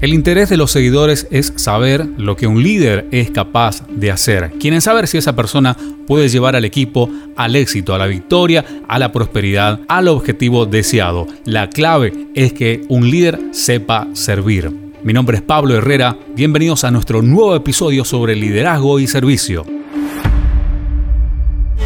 El interés de los seguidores es saber lo que un líder es capaz de hacer. Quieren saber si esa persona puede llevar al equipo al éxito, a la victoria, a la prosperidad, al objetivo deseado. La clave es que un líder sepa servir. Mi nombre es Pablo Herrera, bienvenidos a nuestro nuevo episodio sobre liderazgo y servicio.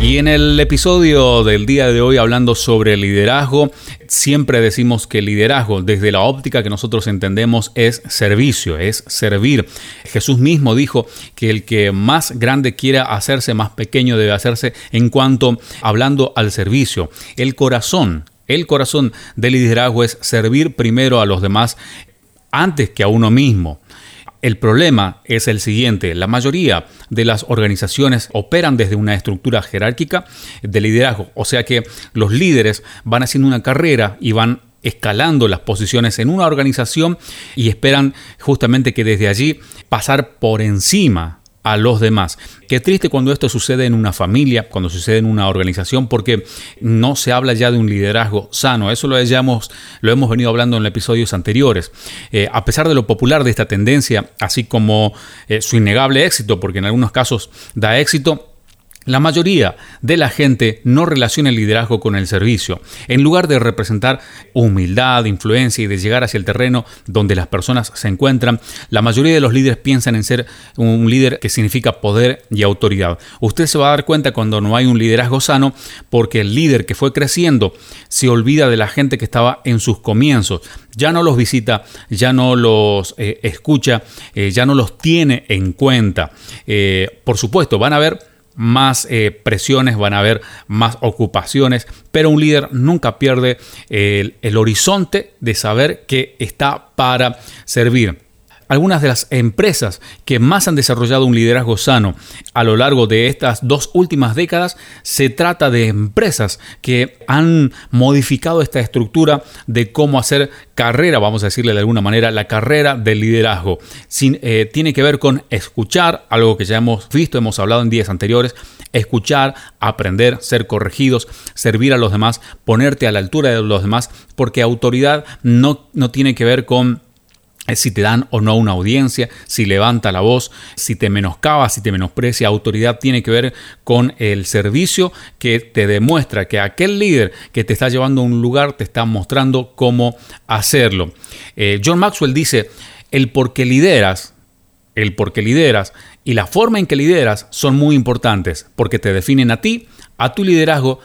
Y en el episodio del día de hoy hablando sobre liderazgo, siempre decimos que liderazgo desde la óptica que nosotros entendemos es servicio, es servir. Jesús mismo dijo que el que más grande quiera hacerse, más pequeño debe hacerse en cuanto hablando al servicio. El corazón, el corazón del liderazgo es servir primero a los demás antes que a uno mismo. El problema es el siguiente, la mayoría de las organizaciones operan desde una estructura jerárquica de liderazgo, o sea que los líderes van haciendo una carrera y van escalando las posiciones en una organización y esperan justamente que desde allí pasar por encima a los demás. Qué triste cuando esto sucede en una familia, cuando sucede en una organización, porque no se habla ya de un liderazgo sano. Eso lo, hayamos, lo hemos venido hablando en episodios anteriores. Eh, a pesar de lo popular de esta tendencia, así como eh, su innegable éxito, porque en algunos casos da éxito, la mayoría de la gente no relaciona el liderazgo con el servicio. En lugar de representar humildad, influencia y de llegar hacia el terreno donde las personas se encuentran, la mayoría de los líderes piensan en ser un líder que significa poder y autoridad. Usted se va a dar cuenta cuando no hay un liderazgo sano porque el líder que fue creciendo se olvida de la gente que estaba en sus comienzos. Ya no los visita, ya no los eh, escucha, eh, ya no los tiene en cuenta. Eh, por supuesto, van a ver más eh, presiones, van a haber más ocupaciones, pero un líder nunca pierde el, el horizonte de saber que está para servir algunas de las empresas que más han desarrollado un liderazgo sano a lo largo de estas dos últimas décadas, se trata de empresas que han modificado esta estructura de cómo hacer carrera, vamos a decirle de alguna manera, la carrera del liderazgo. Eh, tiene que ver con escuchar, algo que ya hemos visto, hemos hablado en días anteriores, escuchar, aprender, ser corregidos, servir a los demás, ponerte a la altura de los demás, porque autoridad no, no tiene que ver con si te dan o no una audiencia, si levanta la voz, si te menoscaba, si te menosprecia. Autoridad tiene que ver con el servicio que te demuestra que aquel líder que te está llevando a un lugar te está mostrando cómo hacerlo. Eh, John Maxwell dice, el por qué lideras, el por qué lideras y la forma en que lideras son muy importantes porque te definen a ti, a tu liderazgo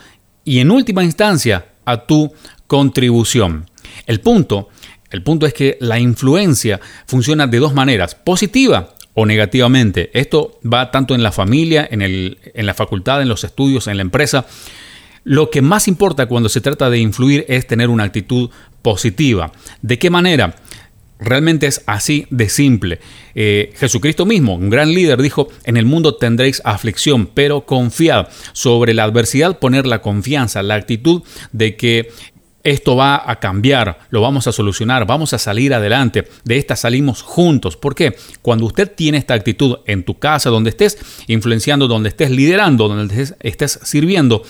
y en última instancia a tu contribución. El punto el punto es que la influencia funciona de dos maneras, positiva o negativamente. Esto va tanto en la familia, en, el, en la facultad, en los estudios, en la empresa. Lo que más importa cuando se trata de influir es tener una actitud positiva. ¿De qué manera? Realmente es así de simple. Eh, Jesucristo mismo, un gran líder, dijo, en el mundo tendréis aflicción, pero confiad. Sobre la adversidad poner la confianza, la actitud de que esto va a cambiar, lo vamos a solucionar, vamos a salir adelante, de esta salimos juntos. ¿Por qué? Cuando usted tiene esta actitud en tu casa, donde estés influenciando, donde estés liderando, donde estés, sirviendo,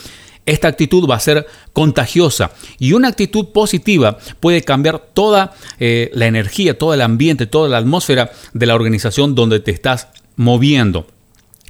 esta actitud va a ser contagiosa y una actitud positiva puede cambiar toda eh, la energía, todo el ambiente, toda la atmósfera de la organización donde te estás moviendo.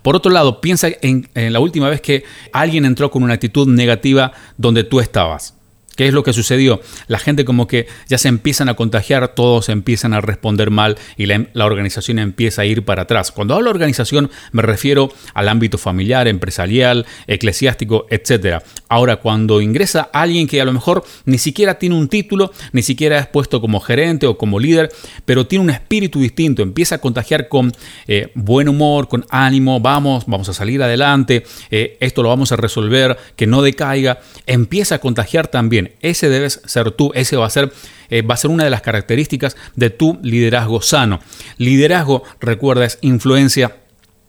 Por otro lado, piensa en la última vez que alguien entró con una actitud negativa donde tú estabas. ¿Qué es lo que sucedió? La gente como que ya se empiezan a contagiar, todos empiezan a responder mal y la, organización empieza a ir para atrás. Cuando hablo de organización me refiero al ámbito familiar, empresarial, eclesiástico, etc. Ahora, cuando ingresa alguien que a lo mejor ni siquiera tiene un título, ni siquiera es puesto como gerente o como líder, pero tiene un espíritu distinto, empieza a contagiar con eh, buen humor, con ánimo, vamos, vamos a salir adelante, eh, esto lo vamos a resolver, que no decaiga, empieza a contagiar también ese debes ser tú, ese va a ser, eh, va a ser una de las características de tu liderazgo sano. Liderazgo, recuerda, es influencia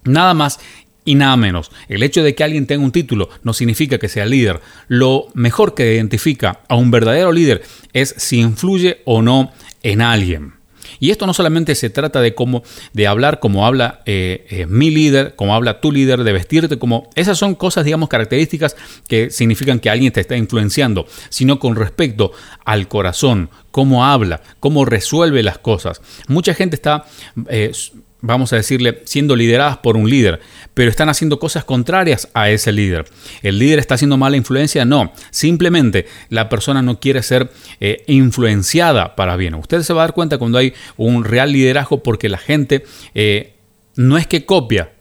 nada más y nada menos. El hecho de que alguien tenga un título no significa que sea líder. Lo mejor que identifica a un verdadero líder es si influye o no en alguien. Y esto no solamente se trata de cómo, de hablar como habla eh, eh, mi líder, como habla tu líder, de vestirte como. Esas son cosas, digamos, características que significan que alguien te está influenciando, sino con respecto al corazón, cómo habla, cómo resuelve las cosas. Mucha gente está. Eh, vamos a decirle, siendo lideradas por un líder, pero están haciendo cosas contrarias a ese líder. ¿El líder está haciendo mala influencia? No, simplemente la persona no quiere ser eh, influenciada para bien. Usted se va a dar cuenta cuando hay un real liderazgo porque la gente eh, no es que copia,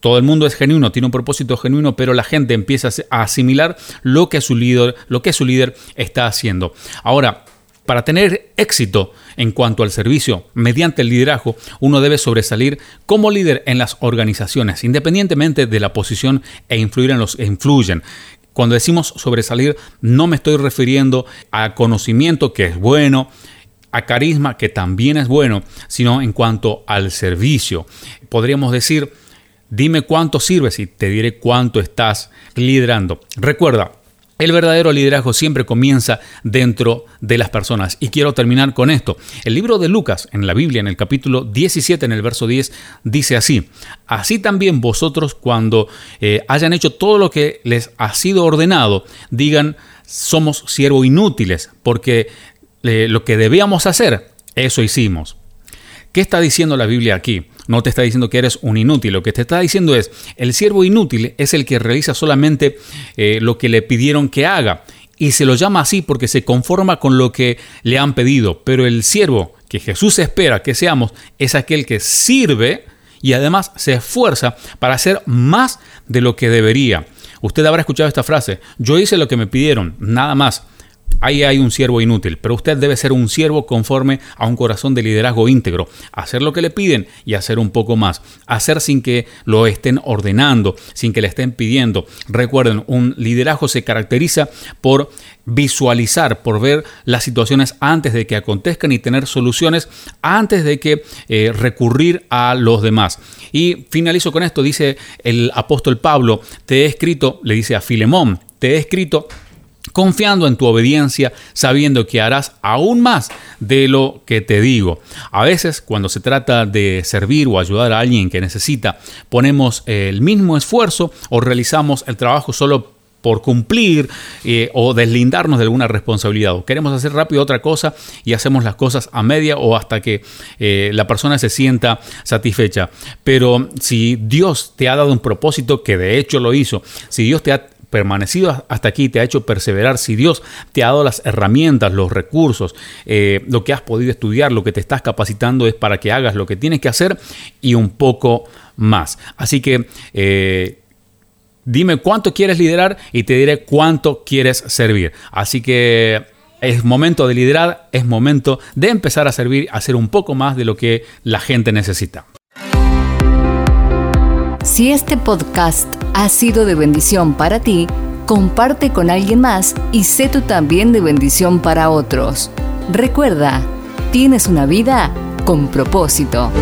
todo el mundo es genuino, tiene un propósito genuino, pero la gente empieza a asimilar lo que su líder, lo que su líder está haciendo. Ahora, para tener éxito en cuanto al servicio mediante el liderazgo, uno debe sobresalir como líder en las organizaciones, independientemente de la posición e influir en los que influyen. Cuando decimos sobresalir, no me estoy refiriendo a conocimiento que es bueno, a carisma que también es bueno, sino en cuanto al servicio. Podríamos decir, dime cuánto sirves y te diré cuánto estás liderando. Recuerda, el verdadero liderazgo siempre comienza dentro de las personas. Y quiero terminar con esto. El libro de Lucas, en la Biblia, en el capítulo 17, en el verso 10, dice así. Así también vosotros cuando eh, hayan hecho todo lo que les ha sido ordenado, digan, somos siervos inútiles, porque eh, lo que debíamos hacer, eso hicimos. ¿Qué está diciendo la Biblia aquí? No te está diciendo que eres un inútil, lo que te está diciendo es, el siervo inútil es el que realiza solamente eh, lo que le pidieron que haga. Y se lo llama así porque se conforma con lo que le han pedido. Pero el siervo que Jesús espera que seamos es aquel que sirve y además se esfuerza para hacer más de lo que debería. Usted habrá escuchado esta frase, yo hice lo que me pidieron, nada más ahí hay un siervo inútil, pero usted debe ser un siervo conforme a un corazón de liderazgo íntegro, hacer lo que le piden y hacer un poco más, hacer sin que lo estén ordenando, sin que le estén pidiendo. Recuerden, un liderazgo se caracteriza por visualizar, por ver las situaciones antes de que acontezcan y tener soluciones antes de que eh, recurrir a los demás. Y finalizo con esto, dice el apóstol Pablo, te he escrito, le dice a Filemón, te he escrito confiando en tu obediencia, sabiendo que harás aún más de lo que te digo. A veces, cuando se trata de servir o ayudar a alguien que necesita, ponemos el mismo esfuerzo o realizamos el trabajo solo por cumplir eh, o deslindarnos de alguna responsabilidad. O queremos hacer rápido otra cosa y hacemos las cosas a media o hasta que eh, la persona se sienta satisfecha. Pero si Dios te ha dado un propósito, que de hecho lo hizo, si Dios te ha permanecido hasta aquí, te ha hecho perseverar, si Dios te ha dado las herramientas, los recursos, eh, lo que has podido estudiar, lo que te estás capacitando es para que hagas lo que tienes que hacer y un poco más. Así que eh, dime cuánto quieres liderar y te diré cuánto quieres servir. Así que es momento de liderar, es momento de empezar a servir, a hacer un poco más de lo que la gente necesita. Si este podcast ha sido de bendición para ti, comparte con alguien más y sé tú también de bendición para otros. Recuerda, tienes una vida con propósito.